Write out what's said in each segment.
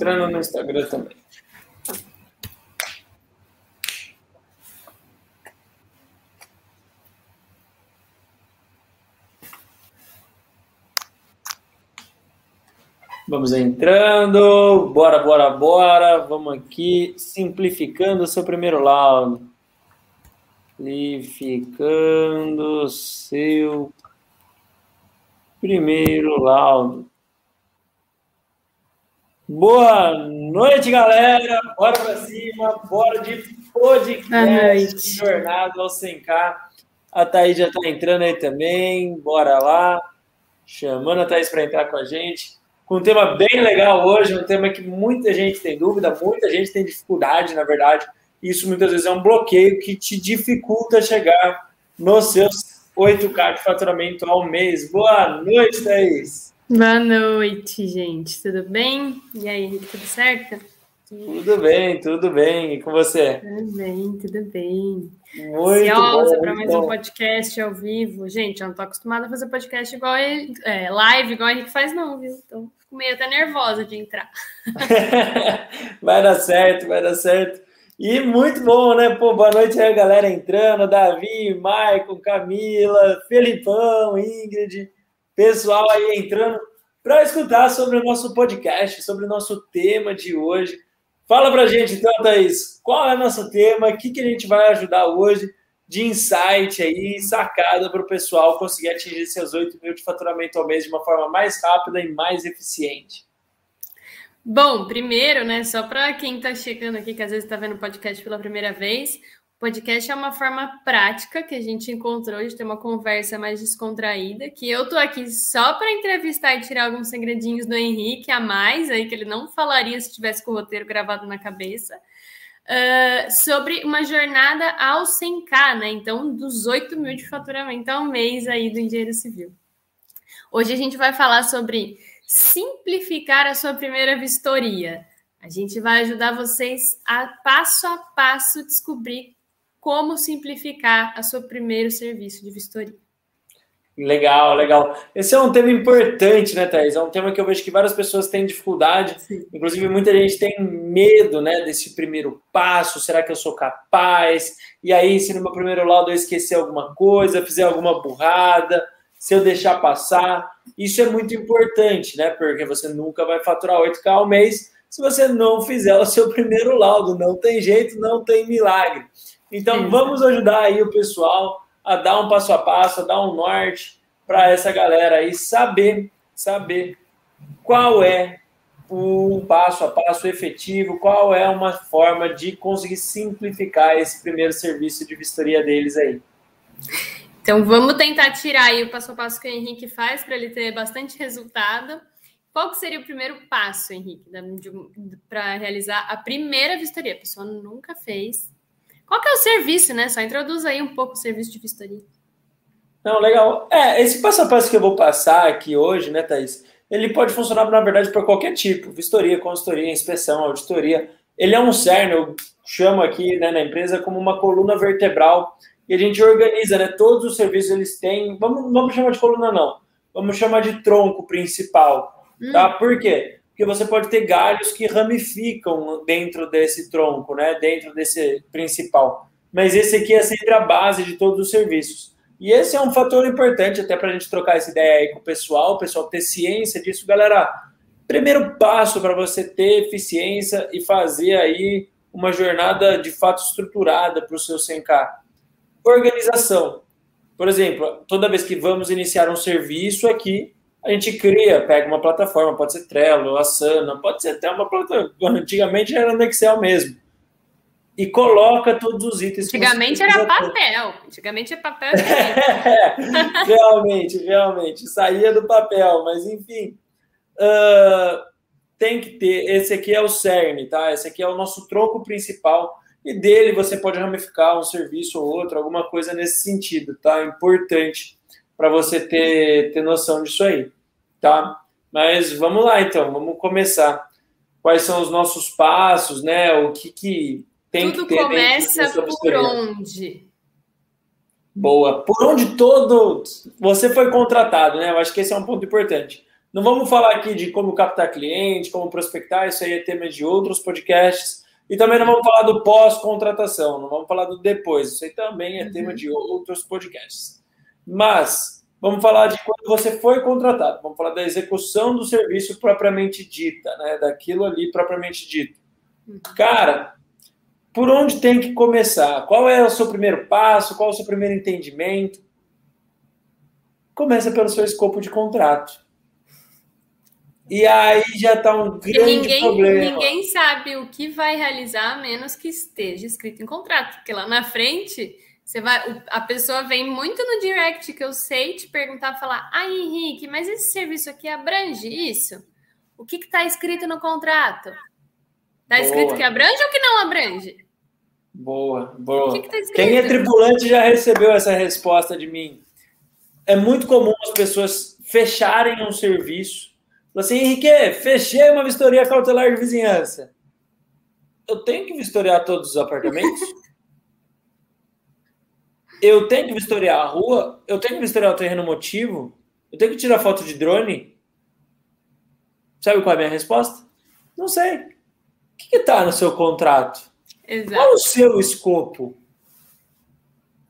entrando no Instagram também. Vamos entrando, bora, bora, bora. Vamos aqui, simplificando o seu primeiro laudo. Simplificando seu primeiro laudo. Boa noite, galera. Bora para cima, bora de podcast Jornada ao 100K. A Thaís já está entrando aí também. Bora lá. Chamando a Thaís para entrar com a gente com um tema bem legal hoje, um tema que muita gente tem dúvida, muita gente tem dificuldade, na verdade. Isso muitas vezes é um bloqueio que te dificulta chegar nos seus 8K de faturamento ao mês. Boa noite, Thaís. Boa noite, gente. Tudo bem? E aí, Henrique, tudo certo? Tudo bem, tudo bem. E com você? Tudo bem, tudo bem. Muito Ansiosa para mais bom. um podcast ao vivo. Gente, eu não tô acostumada a fazer podcast igual ele, é, live, igual a Henrique faz, não, viu? Então, fico meio até nervosa de entrar. vai dar certo, vai dar certo. E muito bom, né? Pô, boa noite aí, galera entrando. Davi, Maicon, Camila, Felipão, Ingrid, pessoal aí entrando para escutar sobre o nosso podcast, sobre o nosso tema de hoje. Fala pra gente, então, Thaís, qual é o nosso tema? O que, que a gente vai ajudar hoje de insight aí, sacada para o pessoal conseguir atingir seus 8 mil de faturamento ao mês de uma forma mais rápida e mais eficiente? Bom, primeiro, né, só para quem está chegando aqui, que às vezes está vendo o podcast pela primeira vez, podcast é uma forma prática que a gente encontrou de ter uma conversa mais descontraída, que eu tô aqui só para entrevistar e tirar alguns segredinhos do Henrique a mais, aí que ele não falaria se tivesse com o roteiro gravado na cabeça, uh, sobre uma jornada ao 100k, né? Então, dos 8 mil de faturamento ao mês aí do engenheiro civil. Hoje a gente vai falar sobre simplificar a sua primeira vistoria. A gente vai ajudar vocês a passo a passo descobrir como simplificar a seu primeiro serviço de vistoria. Legal, legal. Esse é um tema importante, né, Thais? É um tema que eu vejo que várias pessoas têm dificuldade. Sim. Inclusive, muita gente tem medo, né, desse primeiro passo. Será que eu sou capaz? E aí, se no meu primeiro laudo eu esquecer alguma coisa, fizer alguma burrada, se eu deixar passar. Isso é muito importante, né? Porque você nunca vai faturar 8K ao mês se você não fizer o seu primeiro laudo. Não tem jeito, não tem milagre. Então, vamos ajudar aí o pessoal a dar um passo a passo, a dar um norte para essa galera aí saber, saber qual é o passo a passo efetivo, qual é uma forma de conseguir simplificar esse primeiro serviço de vistoria deles aí. Então, vamos tentar tirar aí o passo a passo que o Henrique faz para ele ter bastante resultado. Qual que seria o primeiro passo, Henrique, para realizar a primeira vistoria? A pessoa nunca fez, qual que é o serviço, né? Só introduz aí um pouco o serviço de vistoria. Não, legal. É, esse passo a passo que eu vou passar aqui hoje, né, Thaís? Ele pode funcionar, na verdade, para qualquer tipo. Vistoria, consultoria, inspeção, auditoria. Ele é um cerne, eu chamo aqui né, na empresa como uma coluna vertebral. E a gente organiza, né? Todos os serviços eles têm. Vamos, vamos chamar de coluna, não. Vamos chamar de tronco principal. Hum. Tá? Por quê? Porque você pode ter galhos que ramificam dentro desse tronco, né? Dentro desse principal. Mas esse aqui é sempre a base de todos os serviços. E esse é um fator importante até para a gente trocar essa ideia aí com o pessoal, o pessoal ter ciência disso, galera. Primeiro passo para você ter eficiência e fazer aí uma jornada de fato estruturada para o seu 100K. Organização. Por exemplo, toda vez que vamos iniciar um serviço aqui, a gente cria, pega uma plataforma, pode ser Trello, Asana, pode ser até uma plataforma, antigamente era no Excel mesmo, e coloca todos os itens. Antigamente era papel, antigamente é papel. é, realmente, realmente, saía do papel, mas enfim, uh, tem que ter, esse aqui é o cerne, tá? Esse aqui é o nosso tronco principal, e dele você pode ramificar um serviço ou outro, alguma coisa nesse sentido, tá? Importante para você ter, ter noção disso aí, tá? Mas vamos lá, então, vamos começar. Quais são os nossos passos, né? O que, que tem Tudo que ter começa por onde? Boa. Por onde todo você foi contratado, né? Eu acho que esse é um ponto importante. Não vamos falar aqui de como captar cliente, como prospectar, isso aí é tema de outros podcasts. E também não vamos falar do pós-contratação, não vamos falar do depois, isso aí também é uhum. tema de outros podcasts. Mas vamos falar de quando você foi contratado, vamos falar da execução do serviço propriamente dita, né? daquilo ali propriamente dito. Uhum. Cara, por onde tem que começar? Qual é o seu primeiro passo? Qual é o seu primeiro entendimento? Começa pelo seu escopo de contrato. E aí já está um grande ninguém, problema. Ninguém sabe o que vai realizar a menos que esteja escrito em contrato, porque lá na frente você vai, a pessoa vem muito no direct que eu sei te perguntar, falar, ai Henrique, mas esse serviço aqui abrange isso? O que está escrito no contrato? Está escrito que abrange ou que não abrange? Boa, boa. Que que tá Quem é tripulante já recebeu essa resposta de mim. É muito comum as pessoas fecharem um serviço assim, Henrique, fechei uma vistoria cautelar de vizinhança. Eu tenho que vistoriar todos os apartamentos? eu tenho que vistoriar a rua? Eu tenho que vistoriar o terreno motivo? Eu tenho que tirar foto de drone? Sabe qual é a minha resposta? Não sei. O que está no seu contrato? Exato. Qual o seu escopo?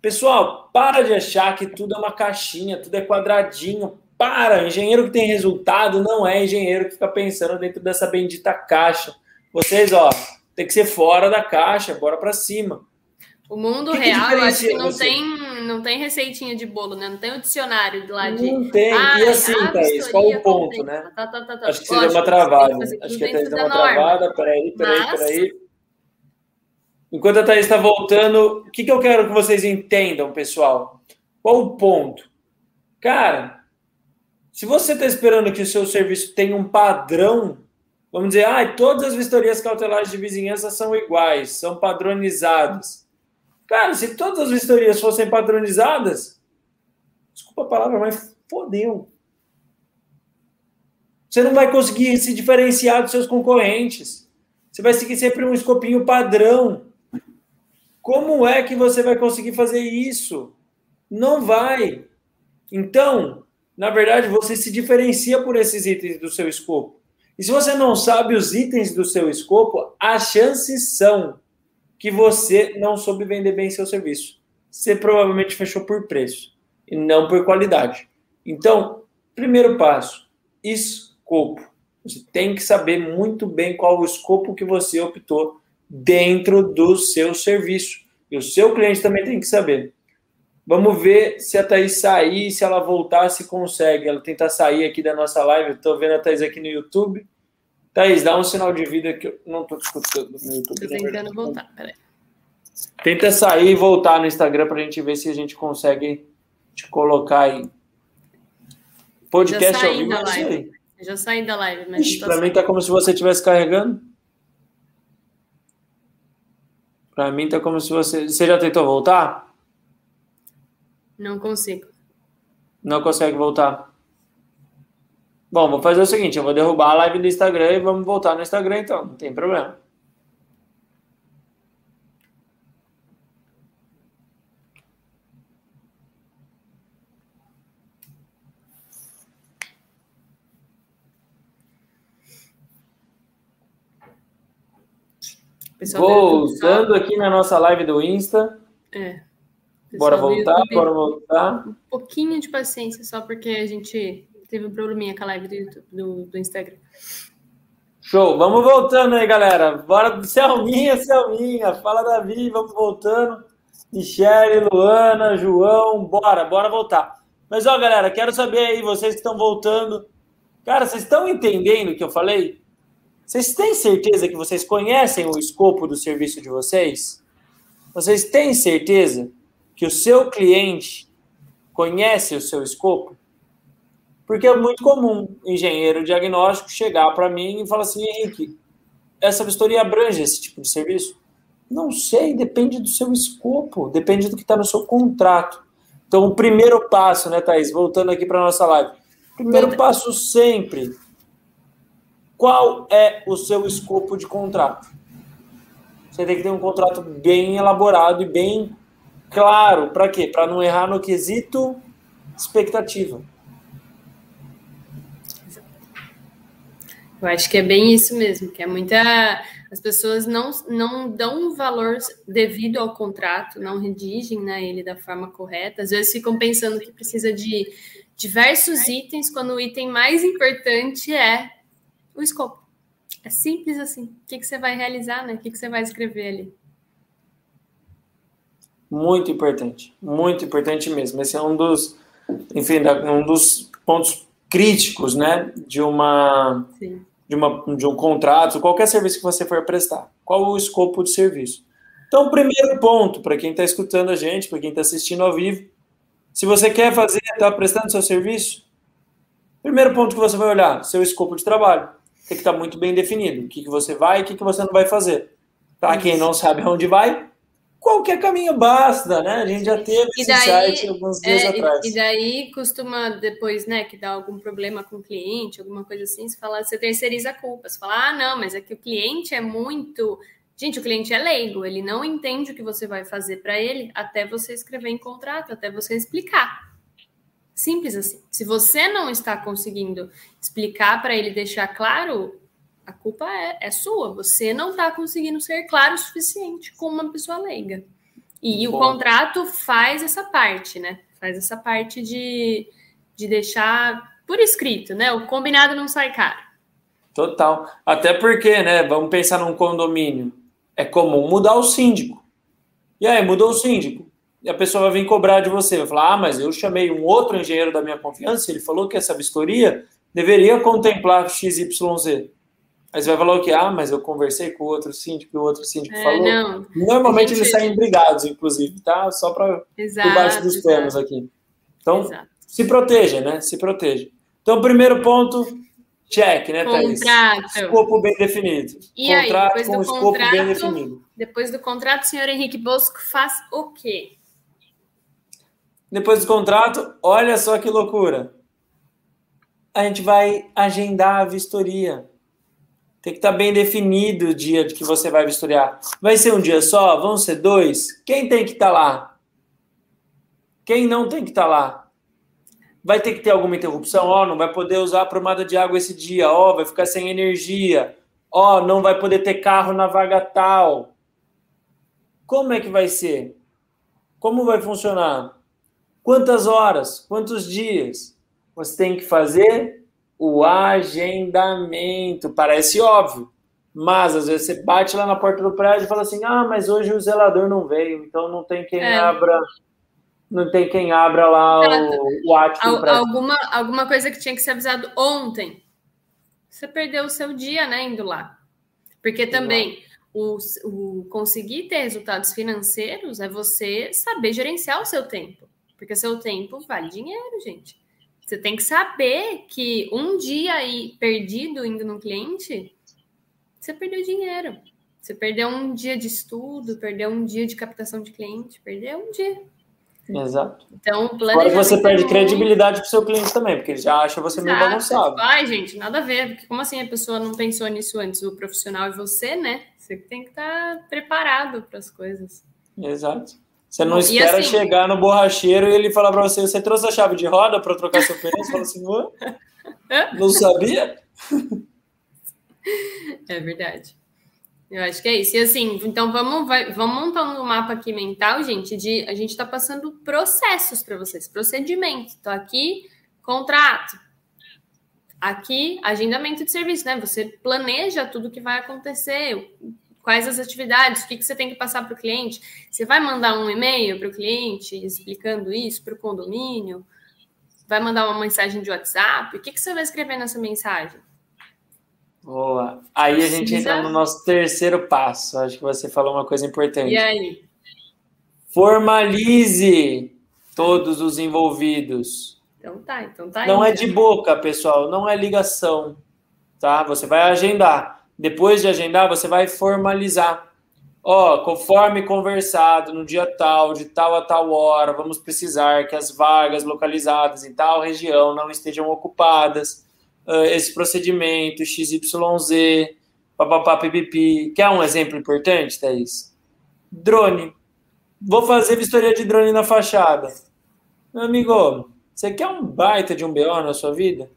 Pessoal, para de achar que tudo é uma caixinha, tudo é quadradinho. Para, engenheiro que tem resultado não é engenheiro que fica pensando dentro dessa bendita caixa. Vocês, ó, tem que ser fora da caixa, bora para cima. O mundo que real, que acho que não tem, não tem receitinha de bolo, né? Não tem o dicionário de lá de. Não tem. Ah, e assim, Thaís, qual o ponto, né? Tá, tá, tá, tá. Acho que seria uma travada. Acho que a Thaís deu uma travada. Peraí, peraí, Mas... peraí. Enquanto a Thaís está voltando, o que, que eu quero que vocês entendam, pessoal? Qual o ponto? Cara, se você está esperando que o seu serviço tenha um padrão, vamos dizer, ah, todas as vistorias cautelares de vizinhança são iguais, são padronizadas. Cara, se todas as vistorias fossem padronizadas, desculpa a palavra, mas fodeu. Você não vai conseguir se diferenciar dos seus concorrentes. Você vai seguir sempre um escopinho padrão. Como é que você vai conseguir fazer isso? Não vai. Então, na verdade, você se diferencia por esses itens do seu escopo. E se você não sabe os itens do seu escopo, as chances são que você não soube vender bem seu serviço. Você provavelmente fechou por preço e não por qualidade. Então, primeiro passo, escopo. Você tem que saber muito bem qual o escopo que você optou dentro do seu serviço. E o seu cliente também tem que saber. Vamos ver se a Thaís sair, se ela voltar, se consegue. Ela tentar sair aqui da nossa live. Estou vendo a Thaís aqui no YouTube. Thaís, dá um sinal de vida que eu não estou escutando no YouTube. Estou tentando voltar, peraí. Tenta sair e voltar no Instagram para a gente ver se a gente consegue te colocar aí. Podcast ao vivo, é aí. já saí da live, mas. Para mim tá como se você estivesse carregando. Para mim tá como se você. Você já tentou voltar? Não consigo. Não consegue voltar. Bom, vou fazer o seguinte: eu vou derrubar a live do Instagram e vamos voltar no Instagram então, não tem problema. Voltando aqui na nossa live do Insta. É. Bora voltar, bora voltar. Um pouquinho de paciência, só porque a gente teve um probleminha com a live do, YouTube, do, do Instagram. Show, vamos voltando aí, galera. Bora, Selminha, Selminha, fala Davi, vamos voltando. Michele, Luana, João, bora, bora voltar. Mas ó, galera, quero saber aí, vocês que estão voltando. Cara, vocês estão entendendo o que eu falei? Vocês têm certeza que vocês conhecem o escopo do serviço de vocês? Vocês têm certeza? que o seu cliente conhece o seu escopo? Porque é muito comum engenheiro diagnóstico chegar para mim e falar assim, Henrique, essa vistoria abrange esse tipo de serviço? Não sei, depende do seu escopo, depende do que está no seu contrato. Então, o primeiro passo, né, Thaís? Voltando aqui para a nossa live. Primeiro passo sempre. Qual é o seu escopo de contrato? Você tem que ter um contrato bem elaborado e bem Claro, para quê? Para não errar no quesito expectativa. Eu acho que é bem isso mesmo, que é muita. As pessoas não, não dão valor devido ao contrato, não redigem né, ele da forma correta. Às vezes ficam pensando que precisa de diversos itens, quando o item mais importante é o escopo. É simples assim. O que, que você vai realizar, né? O que, que você vai escrever ali? Muito importante, muito importante mesmo. Esse é um dos, enfim, um dos pontos críticos, né, de uma, de uma, de um contrato, qualquer serviço que você for prestar. Qual o escopo de serviço? Então, primeiro ponto para quem está escutando a gente, para quem está assistindo ao vivo, se você quer fazer, está prestando seu serviço, primeiro ponto que você vai olhar, seu escopo de trabalho. Tem que estar tá muito bem definido. O que, que você vai e o que, que você não vai fazer. Para quem não sabe aonde vai, qualquer caminho basta, né? A gente já teve e esse daí, site alguns dias é, atrás. E daí costuma depois, né, que dá algum problema com o cliente, alguma coisa assim, você fala, você terceiriza a culpa. Você fala, ah, não, mas é que o cliente é muito. Gente, o cliente é leigo, ele não entende o que você vai fazer para ele até você escrever em contrato, até você explicar. Simples assim. Se você não está conseguindo explicar para ele, deixar claro, a culpa é, é sua. Você não está conseguindo ser claro o suficiente com uma pessoa leiga. E Bom. o contrato faz essa parte, né? Faz essa parte de, de deixar por escrito, né? O combinado não sai caro. Total. Até porque, né? Vamos pensar num condomínio. É comum mudar o síndico. E aí, mudou o síndico. E a pessoa vai vir cobrar de você. Vai falar: ah, mas eu chamei um outro engenheiro da minha confiança. Ele falou que essa vistoria deveria contemplar XYZ. Aí você vai falar o quê? Ah, mas eu conversei com o outro síndico e o outro síndico é, falou. Não. Normalmente eles saem brigados, inclusive, tá? Só para debaixo dos panos aqui. Então, exato. se proteja, né? Se proteja. Então, primeiro ponto, check, né, Thaís? Contrato. Escopo bem definido. E contrato aí, depois com do escopo contrato, bem definido. Depois do contrato, o senhor Henrique Bosco faz o quê? Depois do contrato, olha só que loucura. A gente vai agendar a vistoria. Tem que estar tá bem definido o dia de que você vai vistoriar. Vai ser um dia só? Vão ser dois? Quem tem que estar tá lá? Quem não tem que estar tá lá? Vai ter que ter alguma interrupção? Ó, oh, não vai poder usar a promada de água esse dia. Ó, oh, vai ficar sem energia. Ó, oh, não vai poder ter carro na vaga tal. Como é que vai ser? Como vai funcionar? Quantas horas? Quantos dias? Você tem que fazer o agendamento. Parece óbvio, mas às vezes você bate lá na porta do prédio e fala assim: ah, mas hoje o zelador não veio, então não tem quem é. abra. Não tem quem abra lá o, o ato prédio. Alguma, alguma coisa que tinha que ser avisado ontem. Você perdeu o seu dia, né, indo lá. Porque também o, o conseguir ter resultados financeiros é você saber gerenciar o seu tempo. Porque seu tempo vale dinheiro, gente. Você tem que saber que um dia aí perdido indo no cliente, você perdeu dinheiro. Você perdeu um dia de estudo, perdeu um dia de captação de cliente, perdeu um dia. Exato. Então, o Agora você perde credibilidade para o seu cliente também, porque ele já acha você Exato. meio bagunçado. Ai, gente, nada a ver. Porque como assim a pessoa não pensou nisso antes? O profissional e você, né? Você tem que estar tá preparado para as coisas. Exato. Você não espera assim, chegar no borracheiro e ele falar para você: você trouxe a chave de roda para trocar seu pneu? Você fala assim: não sabia? É verdade. Eu acho que é isso. E assim, então vamos, vai, vamos montando um mapa aqui mental, gente, de a gente está passando processos para vocês, procedimento. Então, aqui, contrato. Aqui, agendamento de serviço, né? Você planeja tudo que vai acontecer, quais as atividades, o que, que você tem que passar para o cliente. Você vai mandar um e-mail para o cliente explicando isso para o condomínio? Vai mandar uma mensagem de WhatsApp? O que, que você vai escrever nessa mensagem? Boa. Aí Precisa... a gente entra no nosso terceiro passo. Acho que você falou uma coisa importante. E aí? Formalize todos os envolvidos. Então tá, então tá. Não é de boca, pessoal, não é ligação, tá? Você vai agendar. Depois de agendar, você vai formalizar. Ó, oh, conforme conversado, no dia tal, de tal a tal hora, vamos precisar que as vagas localizadas em tal região não estejam ocupadas. Uh, esse procedimento XYZ, papapá, pipipi. Quer um exemplo importante, Thaís? Drone. Vou fazer vistoria de drone na fachada. Meu amigo, você quer um baita de um BO na sua vida?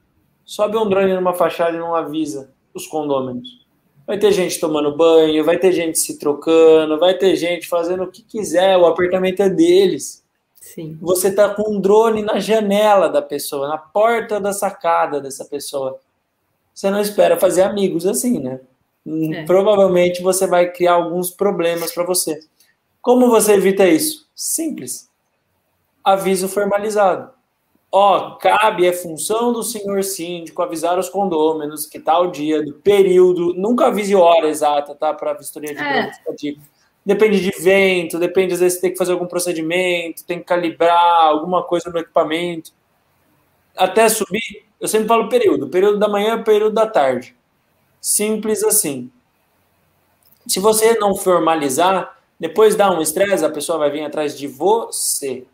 Sobe um drone numa fachada e não avisa os condôminos. Vai ter gente tomando banho, vai ter gente se trocando, vai ter gente fazendo o que quiser, o apartamento é deles. Sim. Você está com um drone na janela da pessoa, na porta da sacada dessa pessoa. Você não espera fazer amigos assim, né? É. Provavelmente você vai criar alguns problemas para você. Como você evita isso? Simples. Aviso formalizado. Ó, cabe, é função do senhor síndico avisar os condôminos que tal dia, do período, nunca avise hora exata, tá? Para vistoria de é. Depende de vento, depende, às vezes, tem que fazer algum procedimento, tem que calibrar alguma coisa no equipamento. Até subir, eu sempre falo período. Período da manhã, período da tarde. Simples assim. Se você não formalizar, depois dá um estresse, a pessoa vai vir atrás de você.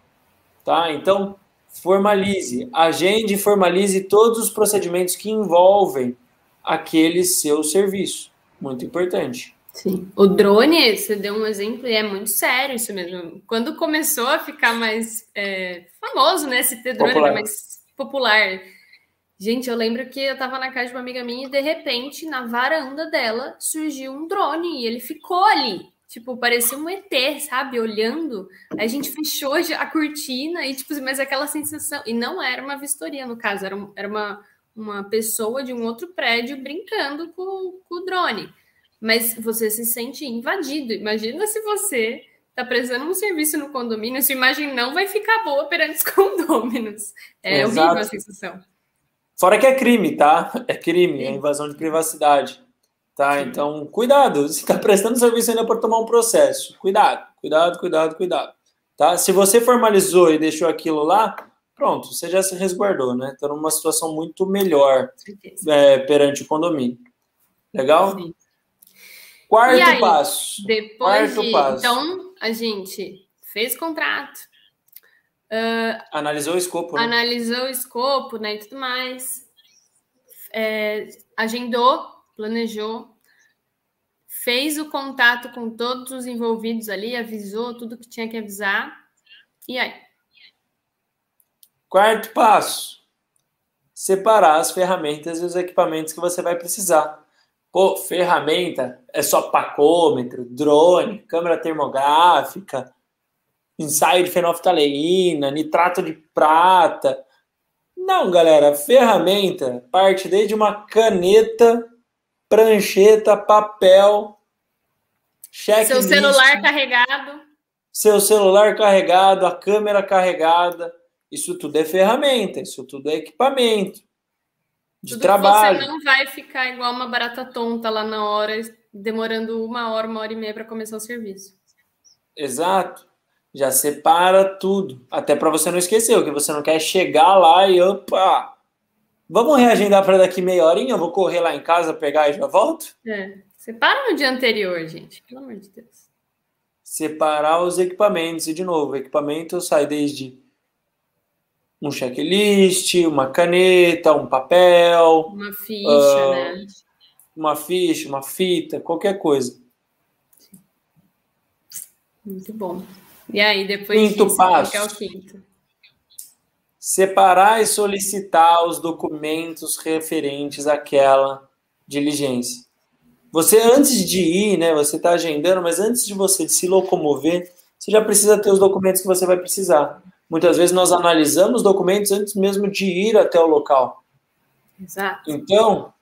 Tá? Então, formalize, agende e formalize todos os procedimentos que envolvem aquele seu serviço. Muito importante. Sim. O drone, você deu um exemplo e é muito sério isso mesmo. Quando começou a ficar mais é, famoso, né? Esse ter drone popular. mais popular. Gente, eu lembro que eu tava na casa de uma amiga minha e de repente, na varanda dela, surgiu um drone e ele ficou ali. Tipo, parecia um ET, sabe? Olhando. A gente fechou a cortina e, tipo, mas aquela sensação. E não era uma vistoria, no caso, era, era uma, uma pessoa de um outro prédio brincando com, com o drone. Mas você se sente invadido. Imagina se você está prestando um serviço no condomínio, sua imagem não vai ficar boa perante os condôminos. É Exato. horrível a sensação. Fora que é crime, tá? É crime, é invasão de privacidade. Tá? Então, cuidado. Você está prestando serviço ainda para tomar um processo. Cuidado, cuidado, cuidado, cuidado. Tá? Se você formalizou e deixou aquilo lá, pronto, você já se resguardou, né? Está numa situação muito melhor é, perante o condomínio. Legal? Sim. Quarto aí, passo. Depois Quarto de, passo. Então, a gente fez contrato. Uh, analisou o escopo. Né? Analisou o escopo, né? E tudo mais. É, agendou planejou, fez o contato com todos os envolvidos ali, avisou tudo que tinha que avisar. E aí? Quarto passo: separar as ferramentas e os equipamentos que você vai precisar. Pô, ferramenta é só pacômetro, drone, câmera termográfica, ensaio de fenolftaleína, nitrato de prata. Não, galera, ferramenta parte desde uma caneta prancheta, papel, cheque. Seu celular carregado. Seu celular carregado, a câmera carregada. Isso tudo é ferramenta, isso tudo é equipamento de tudo trabalho. Você não vai ficar igual uma barata tonta lá na hora, demorando uma hora, uma hora e meia para começar o serviço. Exato. Já separa tudo. Até para você não esquecer, o que você não quer chegar lá e opa, Vamos reagendar para daqui meia horinha? Eu vou correr lá em casa, pegar e já volto? É. Separa no dia anterior, gente. Pelo amor de Deus. Separar os equipamentos. E, de novo, equipamento sai desde um checklist, uma caneta, um papel. Uma ficha, uh, né? Uma ficha, uma fita, qualquer coisa. Muito bom. E aí, depois quinto disso, passo. é o quinto? Separar e solicitar os documentos referentes àquela diligência. Você, antes de ir, né, você está agendando, mas antes de você se locomover, você já precisa ter os documentos que você vai precisar. Muitas vezes nós analisamos documentos antes mesmo de ir até o local. Exato. Então,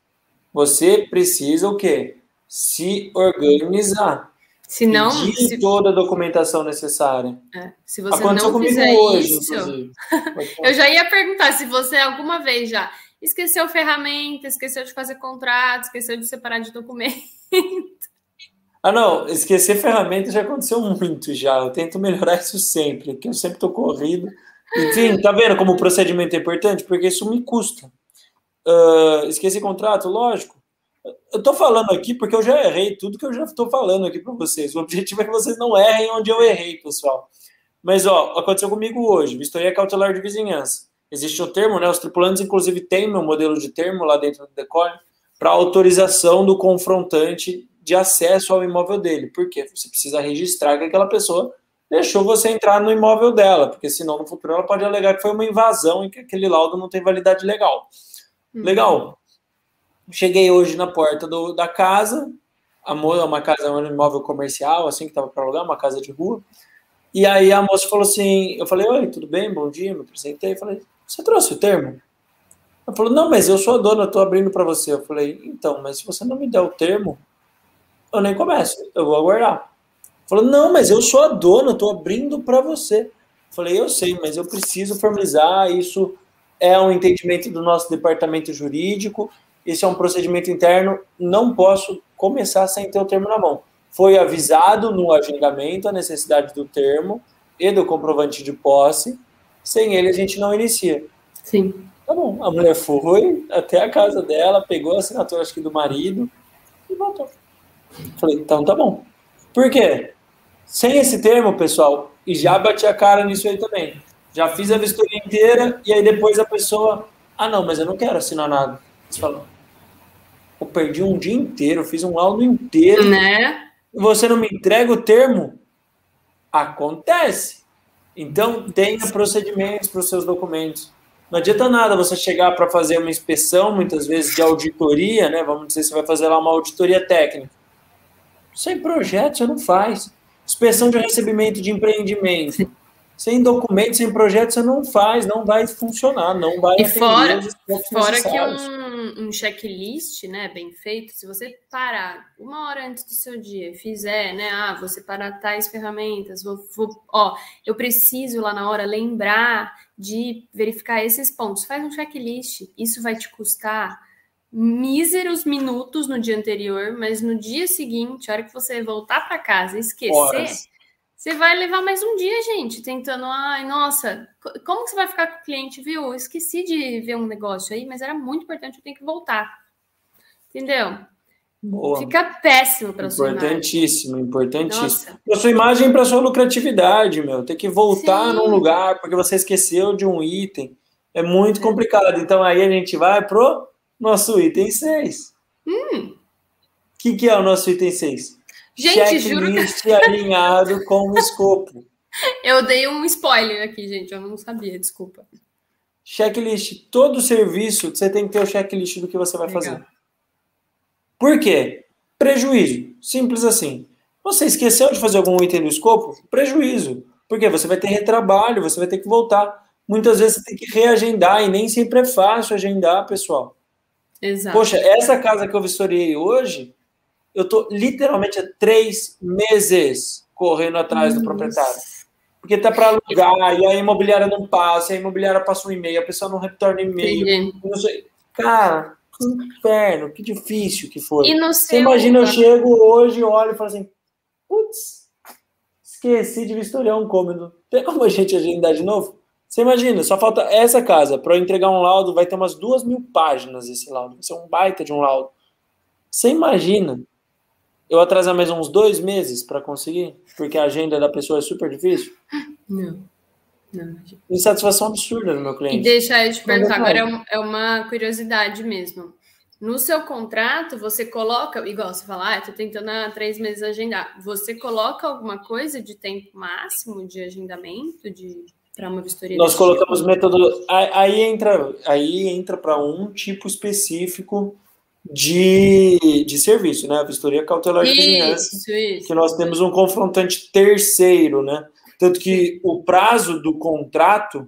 você precisa o quê? Se organizar. Se não. Se... toda a documentação necessária. É, se você Aconteceu não fizer hoje, isso. eu já ia perguntar se você alguma vez já esqueceu ferramenta, esqueceu de fazer contrato, esqueceu de separar de documento. Ah, não, esquecer ferramenta já aconteceu muito já. Eu tento melhorar isso sempre, que eu sempre estou corrido. Enfim, tá vendo como o procedimento é importante? Porque isso me custa. Uh, esqueci contrato, lógico. Eu estou falando aqui porque eu já errei tudo que eu já estou falando aqui para vocês. O objetivo é que vocês não errem onde eu errei, pessoal. Mas, ó, aconteceu comigo hoje, vistoria cautelar de vizinhança. Existe o termo, né? Os tripulantes, inclusive, têm meu modelo de termo lá dentro do decole para autorização do confrontante de acesso ao imóvel dele. Por quê? Você precisa registrar que aquela pessoa deixou você entrar no imóvel dela, porque senão no futuro ela pode alegar que foi uma invasão e que aquele laudo não tem validade legal. Uhum. Legal. Cheguei hoje na porta do, da casa, a moça, uma casa, um imóvel comercial, assim, que estava para alugar, uma casa de rua. E aí a moça falou assim, eu falei, oi, tudo bem, bom dia, me apresentei, falei, você trouxe o termo? Ela falou, não, mas eu sou a dona, eu estou abrindo para você. Eu falei, então, mas se você não me der o termo, eu nem começo, eu vou aguardar. Falou, não, mas eu sou a dona, eu estou abrindo para você. Eu falei, eu sei, mas eu preciso formalizar, isso é um entendimento do nosso departamento jurídico, esse é um procedimento interno, não posso começar sem ter o termo na mão. Foi avisado no agendamento a necessidade do termo e do comprovante de posse, sem ele a gente não inicia. Sim. Tá bom, a mulher foi até a casa dela, pegou a assinatura, acho que do marido, e voltou. Falei, então tá bom. Por quê? Sem esse termo, pessoal, e já bati a cara nisso aí também. Já fiz a vistoria inteira, e aí depois a pessoa, ah não, mas eu não quero assinar nada. Você falou, eu perdi um dia inteiro, fiz um laudo inteiro. Né? Você não me entrega o termo? Acontece. Então, tenha procedimentos para os seus documentos. Não adianta nada você chegar para fazer uma inspeção, muitas vezes de auditoria, né? Vamos dizer, você vai fazer lá uma auditoria técnica. Sem projeto, você não faz. Inspeção de recebimento de empreendimento. Sem documento, sem projeto, você não faz, não vai funcionar, não vai E fora, fora que um, um checklist, né, bem feito, se você parar uma hora antes do seu dia, fizer, né, ah, você para tais ferramentas, vou, vou, ó, eu preciso lá na hora lembrar de verificar esses pontos, faz um checklist, isso vai te custar míseros minutos no dia anterior, mas no dia seguinte, a hora que você voltar para casa esquecer, Horas você vai levar mais um dia, gente, tentando. Ai, nossa, como que você vai ficar com o cliente, viu? esqueci de ver um negócio aí, mas era muito importante, eu tenho que voltar. Entendeu? Boa. Fica péssimo para sua imagem. Importantíssimo, importantíssimo. Para sua imagem e para sua lucratividade, meu. Ter que voltar Sim. num lugar porque você esqueceu de um item. É muito é. complicado. Então aí a gente vai pro nosso item 6. O hum. que, que é o nosso item 6? Gente, juro que... alinhado com o escopo. Eu dei um spoiler aqui, gente. Eu não sabia, desculpa. Checklist. Todo serviço, você tem que ter o checklist do que você vai Legal. fazer. Por quê? Prejuízo. Simples assim. Você esqueceu de fazer algum item do escopo? Prejuízo. Porque você vai ter retrabalho, você vai ter que voltar. Muitas vezes você tem que reagendar e nem sempre é fácil agendar, pessoal. Exato. Poxa, essa casa que eu vistoriei hoje, eu estou literalmente há três meses correndo atrás do proprietário. Porque tá para alugar, e a imobiliária não passa, a imobiliária passa um e-mail, a pessoa não retorna e-mail. Cara, que inferno, que difícil que foi. Você imagina, eu chego hoje, olho e falo assim, putz, esqueci de vistoriar um cômodo. Tem como a gente agendar de novo? Você imagina, só falta essa casa. Para eu entregar um laudo, vai ter umas duas mil páginas esse laudo. Vai ser um baita de um laudo. Você imagina eu atrasar mais uns dois meses para conseguir? Porque a agenda da pessoa é super difícil? Não. Não. Insatisfação absurda no meu cliente. E deixa eu te perguntar, agora é, é uma curiosidade mesmo. No seu contrato, você coloca, igual você fala, ah, estou tentando há três meses agendar. Você coloca alguma coisa de tempo máximo de agendamento de para uma vistoria? Nós colocamos tipo? método. Aí entra, aí entra para um tipo específico de, de serviço, né? A vistoria cautelar de vizinhança. Isso, que nós temos um confrontante terceiro, né? Tanto que o prazo do contrato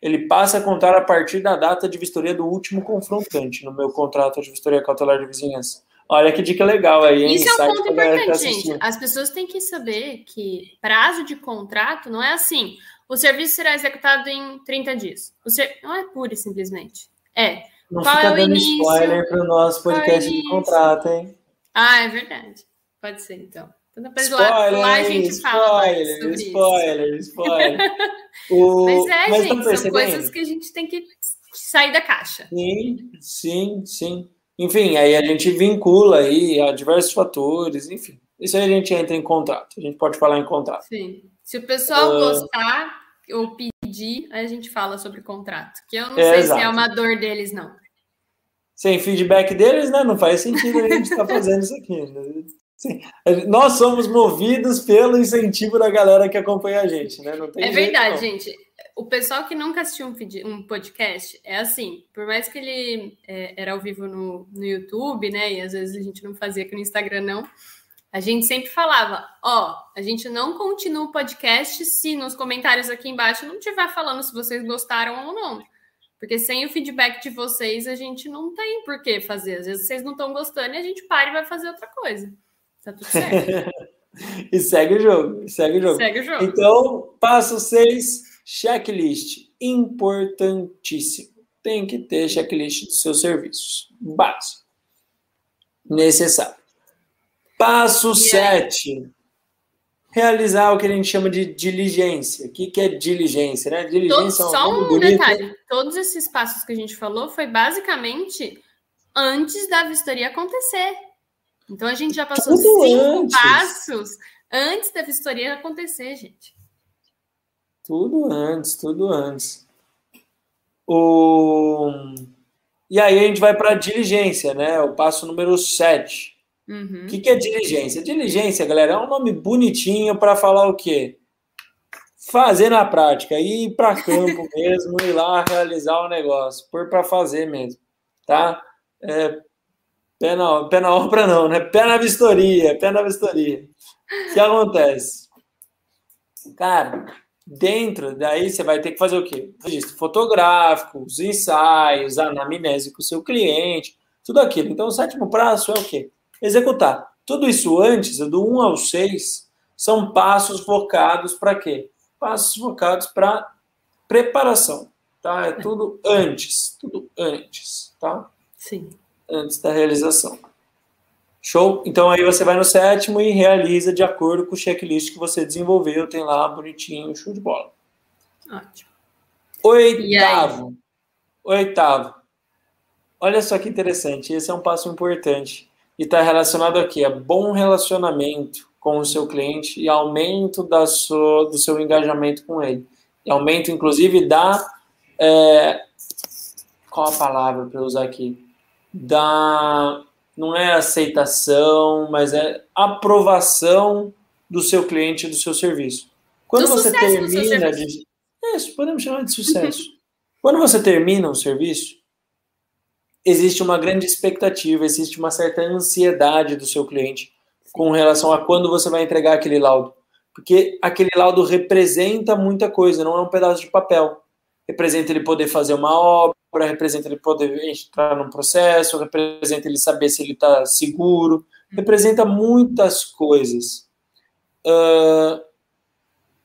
ele passa a contar a partir da data de vistoria do último confrontante no meu contrato de vistoria cautelar de vizinhança. Olha que dica legal aí, hein? Isso é um ponto importante, gente. As pessoas têm que saber que prazo de contrato não é assim. O serviço será executado em 30 dias. O ser... Não é pura e simplesmente. É não Qual fica é dando início? spoiler para o nosso podcast de contrato, hein? Ah, é verdade. Pode ser, então. Então depois spoiler, lá, lá a gente spoiler, fala spoiler, isso. Spoiler, o... Mas é, Mas gente, são coisas que a gente tem que sair da caixa. Sim, sim, sim. Enfim, aí a gente vincula aí a diversos fatores, enfim. Isso aí a gente entra em contrato. A gente pode falar em contrato. Sim. Se o pessoal uh... gostar ou pedir, aí a gente fala sobre contrato. Que eu não é, sei exato. se é uma dor deles, não. Sem feedback deles, né? Não faz sentido a gente estar tá fazendo isso aqui. Né? Sim. Nós somos movidos pelo incentivo da galera que acompanha a gente, né? é verdade, gente. o pessoal que nunca assistiu um, um, podcast é assim, por mais que ele é, era ao vivo no, no YouTube, né? E às vezes a gente não fazia aqui no Instagram, não. A gente sempre falava, ó, a gente não continua o podcast se nos comentários aqui embaixo não estiver falando se vocês gostaram ou não. Porque sem o feedback de vocês, a gente não tem por que fazer. Às vezes vocês não estão gostando e a gente para e vai fazer outra coisa. Tá tudo certo. e segue o jogo, segue o jogo. Segue o jogo. Então, passo seis, checklist. Importantíssimo. Tem que ter checklist dos seus serviços. Básico. Necessário. Passo 7. Realizar o que a gente chama de diligência. O que, que é diligência? Né? Diligência Todos, é Só um bonito. detalhe: todos esses passos que a gente falou foi basicamente antes da vistoria acontecer. Então a gente já passou Tudo cinco antes. passos antes da vistoria acontecer, gente. Tudo antes, tudo antes. O... E aí a gente vai para a diligência, né? O passo número 7. Uhum. O que, que é diligência? Diligência, galera, é um nome bonitinho para falar o quê? Fazer na prática, ir para campo mesmo, ir lá realizar o negócio, por para fazer mesmo, tá? É, pé, na, pé na obra não, né? Pé na vistoria, pé na vistoria. O que acontece? Cara, dentro daí você vai ter que fazer o quê? Registro fotográfico, os ensaios, a anamnese com o seu cliente, tudo aquilo. Então, o sétimo prazo é o quê? Executar. Tudo isso antes, do 1 ao 6, são passos focados para quê? Passos focados para preparação, tá? É tudo antes, tudo antes, tá? Sim. Antes da realização. Show? Então aí você vai no sétimo e realiza de acordo com o checklist que você desenvolveu, tem lá bonitinho, show de bola. Ótimo. Oitavo. Oitavo. Olha só que interessante, esse é um passo importante e está relacionado aqui a bom relacionamento com o seu cliente e aumento da sua, do seu engajamento com ele. E aumento, inclusive, da. É, qual a palavra para usar aqui? Da. Não é aceitação, mas é aprovação do seu cliente e do seu serviço. Quando do você termina de. Isso, podemos chamar de sucesso. Quando você termina um serviço, existe uma grande expectativa, existe uma certa ansiedade do seu cliente com relação a quando você vai entregar aquele laudo. Porque aquele laudo representa muita coisa, não é um pedaço de papel. Representa ele poder fazer uma obra, representa ele poder entrar num processo, representa ele saber se ele está seguro, representa muitas coisas. Uh,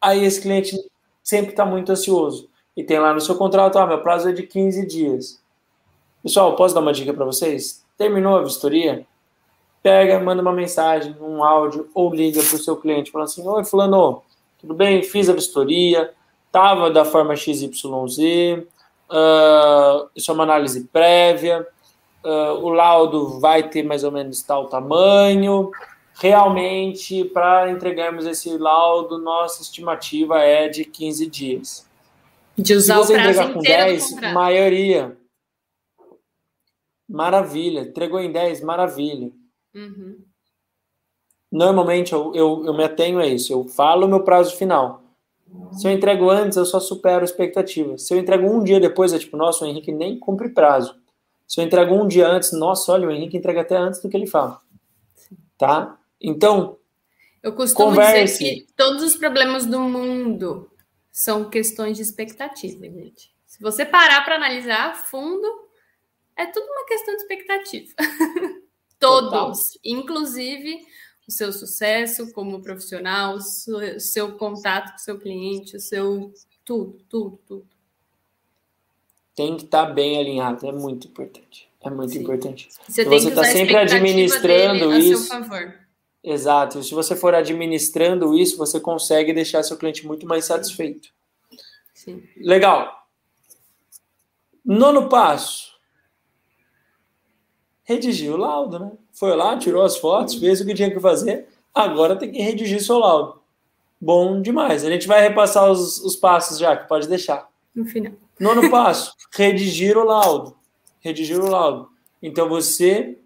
aí esse cliente sempre está muito ansioso. E tem lá no seu contrato, ah, meu prazo é de 15 dias. Pessoal, posso dar uma dica para vocês? Terminou a vistoria? Pega, manda uma mensagem, um áudio ou liga para o seu cliente falando assim: Oi, Fulano, tudo bem? Fiz a vistoria, estava da forma XYZ, uh, isso é uma análise prévia, uh, o laudo vai ter mais ou menos tal tamanho. Realmente, para entregarmos esse laudo, nossa estimativa é de 15 dias. De usar Se você o prazo entregar com 10, maioria maravilha. Entregou em 10, maravilha. Uhum. Normalmente eu, eu, eu me atenho a isso. Eu falo o meu prazo final. Se eu entrego antes, eu só supero a expectativa. Se eu entrego um dia depois, é tipo, nossa, o Henrique nem cumpre prazo. Se eu entrego um dia antes, nossa, olha, o Henrique entrega até antes do que ele fala. Tá? Então. Eu costumo converse. dizer que todos os problemas do mundo são questões de expectativa, gente. Se você parar para analisar a fundo, é tudo uma questão de expectativa. Todos, Total. inclusive o seu sucesso como profissional, o seu, seu contato com o seu cliente, o seu tudo, tudo, tudo. Tem que estar tá bem alinhado, é muito importante. É muito Sim. importante. Você, você está sempre administrando isso. Exato. Se você for administrando isso, você consegue deixar seu cliente muito mais satisfeito. Sim. Legal. Nono passo redigiu o laudo, né? Foi lá, tirou as fotos, fez o que tinha que fazer, agora tem que redigir seu laudo. Bom demais. A gente vai repassar os, os passos já, que pode deixar. No final. Nono passo, redigir o laudo. Redigir o laudo. Então você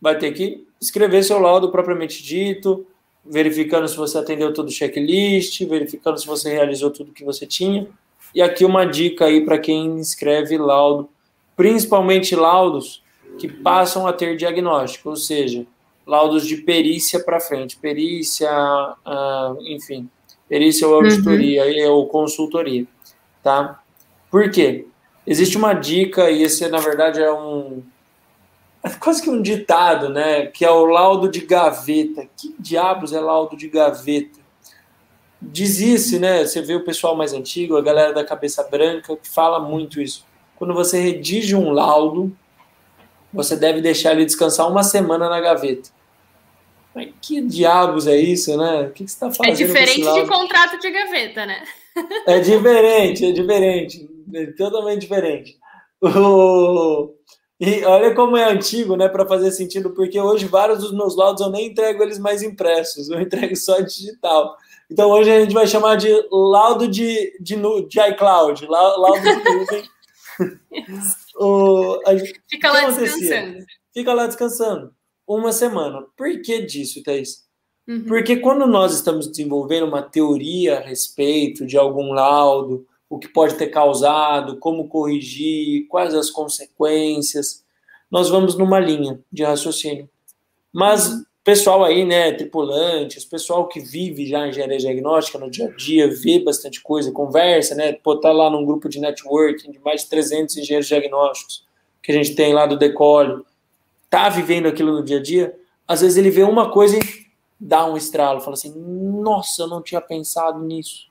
vai ter que escrever seu laudo propriamente dito, verificando se você atendeu todo o checklist, verificando se você realizou tudo que você tinha. E aqui uma dica aí para quem escreve laudo, principalmente laudos que passam a ter diagnóstico, ou seja, laudos de perícia para frente, perícia, uh, enfim, perícia ou auditoria uhum. ou consultoria, tá? Por quê? Existe uma dica, e esse na verdade é um. É quase que um ditado, né? Que é o laudo de gaveta. Que diabos é laudo de gaveta? Diz né? Você vê o pessoal mais antigo, a galera da cabeça branca, que fala muito isso. Quando você redige um laudo, você deve deixar ele descansar uma semana na gaveta. Mas que diabos é isso, né? O que, você está é fazendo? É diferente de contrato de gaveta, né? É diferente, é diferente. É totalmente diferente. O... E olha como é antigo, né, para fazer sentido, porque hoje vários dos meus laudos eu nem entrego eles mais impressos, eu entrego só digital. Então hoje a gente vai chamar de laudo de, de, de iCloud, laudo de nuvem. Fica lá descansando. Fica lá descansando uma semana. Por que disso, Thaís? Uhum. Porque quando nós estamos desenvolvendo uma teoria a respeito de algum laudo, o que pode ter causado, como corrigir, quais as consequências, nós vamos numa linha de raciocínio. Mas uhum. pessoal aí, né, tripulantes, pessoal que vive já engenharia diagnóstica no dia a dia, vê bastante coisa, conversa, né, pô, tá lá num grupo de networking de mais de 300 engenheiros diagnósticos que a gente tem lá do Decole, tá vivendo aquilo no dia a dia, às vezes ele vê uma coisa e dá um estralo, fala assim: "Nossa, eu não tinha pensado nisso".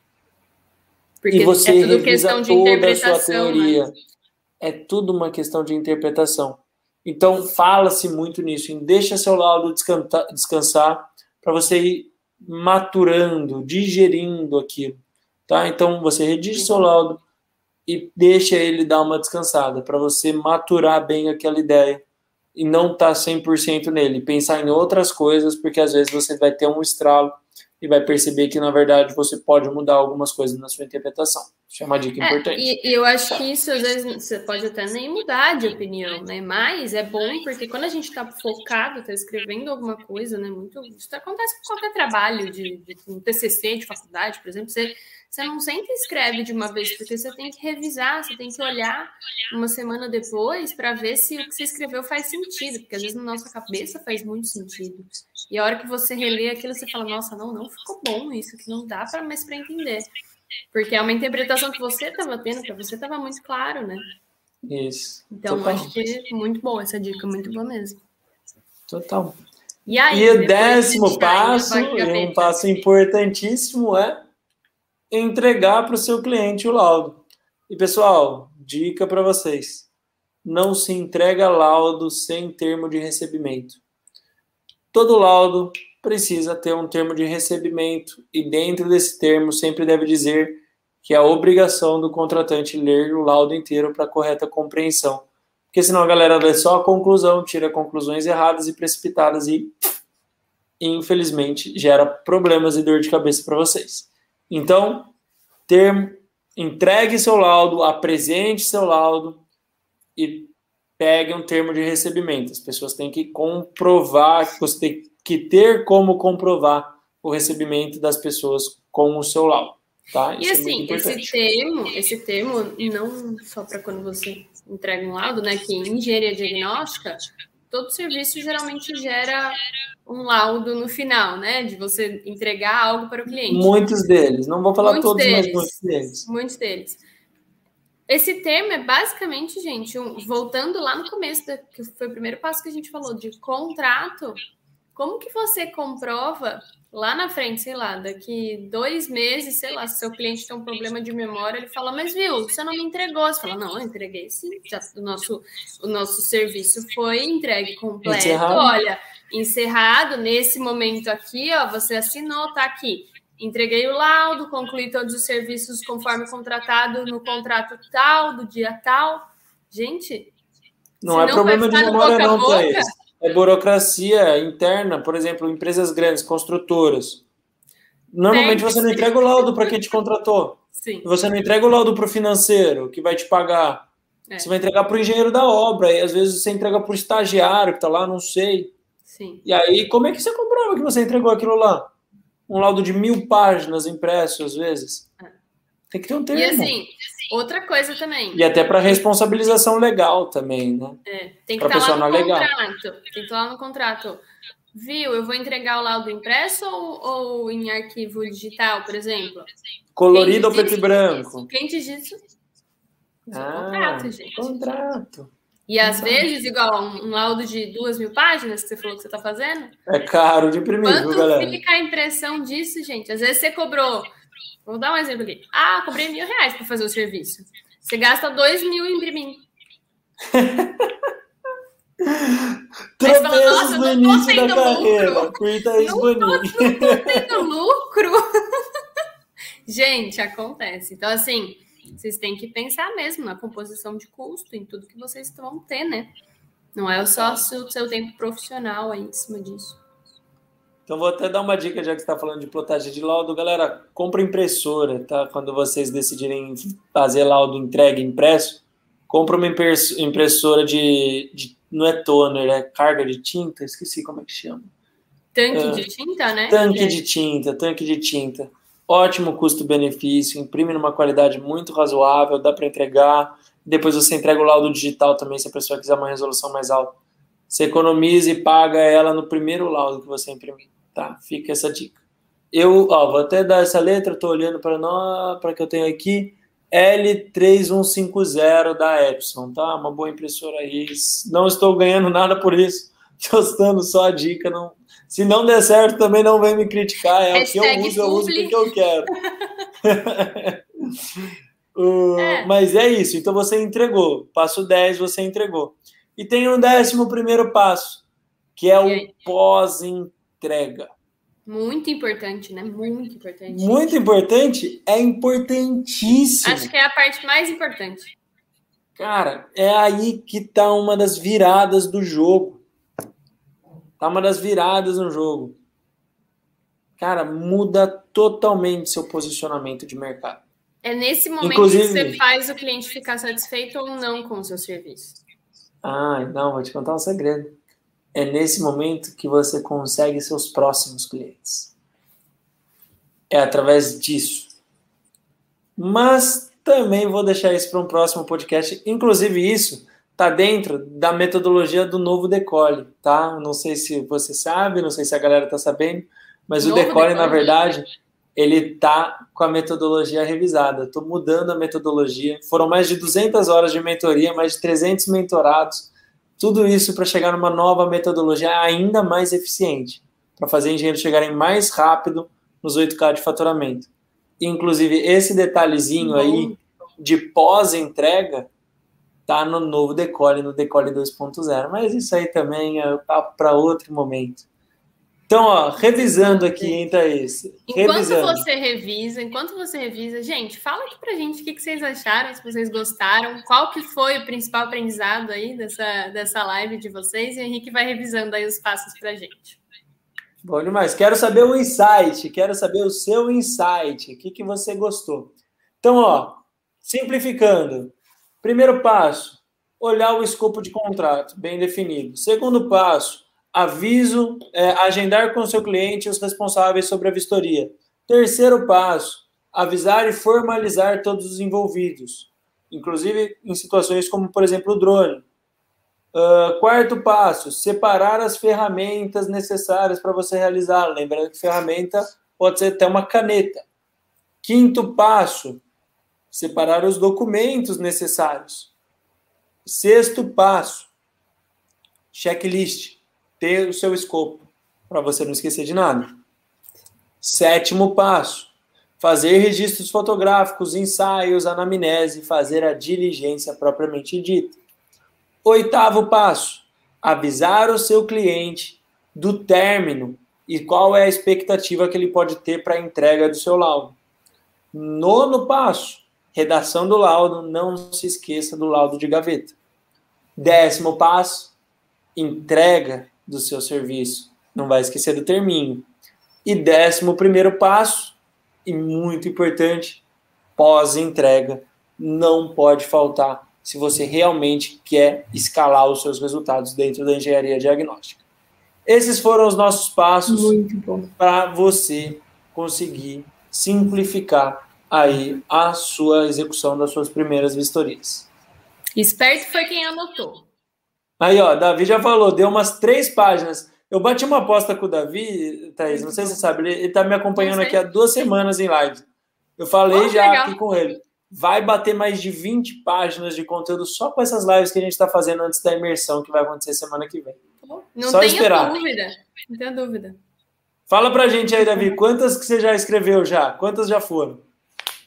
Porque e você é revisa toda a sua teoria. Né? É tudo uma questão de interpretação. Então, fala-se muito nisso, em deixa seu laudo descansar para você ir maturando, digerindo aquilo, tá? Então, você redige seu laudo e deixa ele dar uma descansada para você maturar bem aquela ideia e não estar tá 100% nele, pensar em outras coisas, porque às vezes você vai ter um estralo e vai perceber que, na verdade, você pode mudar algumas coisas na sua interpretação. Isso é uma dica é, importante. E, eu acho que isso, às vezes, você pode até nem mudar de opinião, né? Mas é bom porque quando a gente está focado, está escrevendo alguma coisa, né? Muito, isso acontece com qualquer trabalho, de, de um TCC de faculdade, por exemplo, você você não senta e escreve de uma vez, porque você tem que revisar, você tem que olhar uma semana depois para ver se o que você escreveu faz sentido, porque às vezes na nossa cabeça faz muito sentido. E a hora que você relê aquilo, você fala, nossa, não, não ficou bom isso, que não dá para mais para entender. Porque é uma interpretação que você estava tendo, para você estava muito claro, né? Isso. Então, Total. acho que é muito boa essa dica, muito boa mesmo. Total. E, aí, e o décimo passo, e um passo importantíssimo é entregar para o seu cliente o laudo. E pessoal, dica para vocês: não se entrega laudo sem termo de recebimento. Todo laudo precisa ter um termo de recebimento e dentro desse termo sempre deve dizer que é a obrigação do contratante ler o laudo inteiro para correta compreensão. Porque senão a galera lê só a conclusão, tira conclusões erradas e precipitadas e infelizmente gera problemas e dor de cabeça para vocês. Então, ter, entregue seu laudo, apresente seu laudo e pegue um termo de recebimento. As pessoas têm que comprovar, você tem que ter como comprovar o recebimento das pessoas com o seu laudo. Tá? Isso e é assim, é esse termo, esse termo, não só para quando você entrega um laudo, né? Que em engenharia diagnóstica, todo serviço geralmente gera um laudo no final, né? De você entregar algo para o cliente. Muitos deles, não vou falar muitos todos, deles, mas muitos deles. Muitos deles. Esse termo é basicamente, gente, um, voltando lá no começo, da, que foi o primeiro passo que a gente falou, de contrato. Como que você comprova lá na frente, sei lá, daqui dois meses, sei lá, se seu cliente tem um problema de memória, ele fala, mas viu, você não me entregou. Você fala, não, eu entreguei sim, já, o, nosso, o nosso serviço foi entregue completo. Encerrado. Olha, encerrado nesse momento aqui, ó, você assinou, tá aqui. Entreguei o laudo, concluí todos os serviços conforme contratado no contrato tal, do dia tal. Gente, não é problema de memória, não, Thaís é burocracia interna, por exemplo, empresas grandes, construtoras. Normalmente você não entrega o laudo para quem te contratou. Sim. Você não entrega o laudo para o financeiro que vai te pagar. É. Você vai entregar para o engenheiro da obra, e às vezes você entrega para o estagiário que está lá, não sei. Sim. E aí, como é que você comprova que você entregou aquilo lá? Um laudo de mil páginas impresso, às vezes. É. Tem que ter um termo. E assim, outra coisa também. E até para responsabilização legal também, né? É, tem que estar tá lá no legal. contrato. Tem que estar tá lá no contrato. Viu? Eu vou entregar o laudo impresso ou, ou em arquivo digital, por exemplo? Colorido ou preto e branco? Quem diz isso? Ah, contrato, gente. Contrato. E às vezes, igual um, um, laudo de duas mil páginas que você falou que você está fazendo. É caro de imprimir, Quanto viu, galera? fica a impressão disso, gente? Às vezes você cobrou. Vou dar um exemplo aqui. Ah, cobrei mil reais para fazer o serviço. Você gasta dois mil imprimindo. Tropeços no início da carreira. Curta não, tô, não tô tendo lucro. gente, acontece. Então, assim, vocês têm que pensar mesmo na composição de custo, em tudo que vocês vão ter, né? Não é só o seu tempo profissional aí em cima disso. Então vou até dar uma dica, já que está falando de plotagem de laudo. Galera, compra impressora, tá? Quando vocês decidirem fazer laudo entregue impresso, compra uma impressora de, de não é toner, é carga de tinta, esqueci como é que chama. Tanque é, de tinta, né? Tanque é. de tinta, tanque de tinta ótimo custo-benefício, imprime numa qualidade muito razoável, dá para entregar. Depois você entrega o laudo digital também, se a pessoa quiser uma resolução mais alta. Você economiza e paga ela no primeiro laudo que você imprimir. Tá? Fica essa dica. Eu ó, vou até dar essa letra, estou olhando para que eu tenho aqui. L3150 da Epson, tá? Uma boa impressora aí. Não estou ganhando nada por isso. Estou dando só a dica, não, se não der certo, também não vem me criticar. É Hashtag o que eu uso, eu uso porque eu quero. é. Mas é isso. Então você entregou. Passo 10, você entregou. E tem um décimo primeiro passo, que é o pós-entrega. Muito importante, né? Muito importante. Muito importante? É importantíssimo. Acho que é a parte mais importante. Cara, é aí que tá uma das viradas do jogo. Tá uma das viradas no jogo. Cara, muda totalmente seu posicionamento de mercado. É nesse momento Inclusive, que você faz o cliente ficar satisfeito ou não com o seu serviço. Ah, não, vou te contar um segredo. É nesse momento que você consegue seus próximos clientes. É através disso. Mas também vou deixar isso para um próximo podcast. Inclusive, isso está dentro da metodologia do novo decole, tá? Não sei se você sabe, não sei se a galera está sabendo, mas novo o decole, na verdade, ele tá com a metodologia revisada. Estou mudando a metodologia. Foram mais de 200 horas de mentoria, mais de 300 mentorados. Tudo isso para chegar numa nova metodologia ainda mais eficiente, para fazer engenheiros chegarem mais rápido nos 8K de faturamento. Inclusive, esse detalhezinho aí de pós-entrega tá no novo Decole, no Decole 2.0. Mas isso aí também é para outro momento. Então, ó, revisando aqui, hein, Thaís? Enquanto revisando. você revisa, enquanto você revisa, gente, fala aqui pra gente o que, que vocês acharam, se vocês gostaram, qual que foi o principal aprendizado aí dessa, dessa live de vocês, e o Henrique vai revisando aí os passos pra gente. Bom demais. Quero saber o insight, quero saber o seu insight, o que, que você gostou. Então, ó, simplificando, Primeiro passo, olhar o escopo de contrato bem definido. Segundo passo, aviso, é, agendar com seu cliente os responsáveis sobre a vistoria. Terceiro passo, avisar e formalizar todos os envolvidos, inclusive em situações como, por exemplo, o drone. Uh, quarto passo, separar as ferramentas necessárias para você realizar. Lembrando que ferramenta pode ser até uma caneta. Quinto passo, separar os documentos necessários. Sexto passo, checklist, ter o seu escopo, para você não esquecer de nada. Sétimo passo, fazer registros fotográficos, ensaios, anamnese, fazer a diligência propriamente dita. Oitavo passo, avisar o seu cliente do término e qual é a expectativa que ele pode ter para a entrega do seu laudo. Nono passo, Redação do laudo, não se esqueça do laudo de gaveta. Décimo passo, entrega do seu serviço. Não vai esquecer do terminho. E décimo primeiro passo, e muito importante, pós-entrega, não pode faltar se você realmente quer escalar os seus resultados dentro da engenharia diagnóstica. Esses foram os nossos passos para você conseguir simplificar aí a sua execução das suas primeiras vistorias. Esperto foi quem anotou. Aí, ó, Davi já falou, deu umas três páginas. Eu bati uma aposta com o Davi, Thaís, não sei se você sabe, ele, está me acompanhando aqui há duas semanas em live. Eu falei oh, já legal. aqui com ele. Vai bater mais de 20 páginas de conteúdo só com essas lives que a gente está fazendo antes da imersão que vai acontecer semana que vem. Não só tenho esperar. dúvida. Não tenho dúvida. Fala pra gente aí, Davi, quantas que você já escreveu já? Quantas já foram?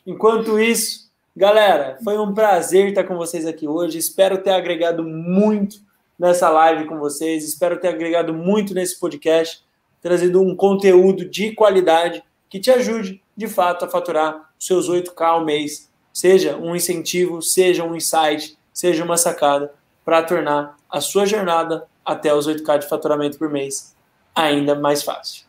Enquanto isso, galera, foi um prazer estar com vocês aqui hoje. Espero ter agregado muito nessa live com vocês. Espero ter agregado muito nesse podcast, trazido um conteúdo de qualidade que te ajude, de fato, a faturar seus 8K ao mês. Seja um incentivo, seja um insight, seja uma sacada para tornar a sua jornada até os 8K de faturamento por mês ainda mais fácil.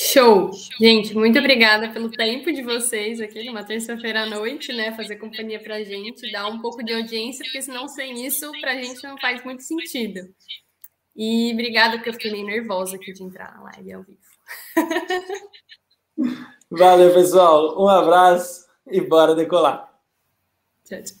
Show! Gente, muito obrigada pelo tempo de vocês aqui numa terça-feira à noite, né? Fazer companhia pra gente, dar um pouco de audiência, porque senão sem isso pra gente não faz muito sentido. E obrigada, porque eu fiquei meio nervosa aqui de entrar na live ao vivo. Valeu, pessoal. Um abraço e bora decolar. Tchau, tchau.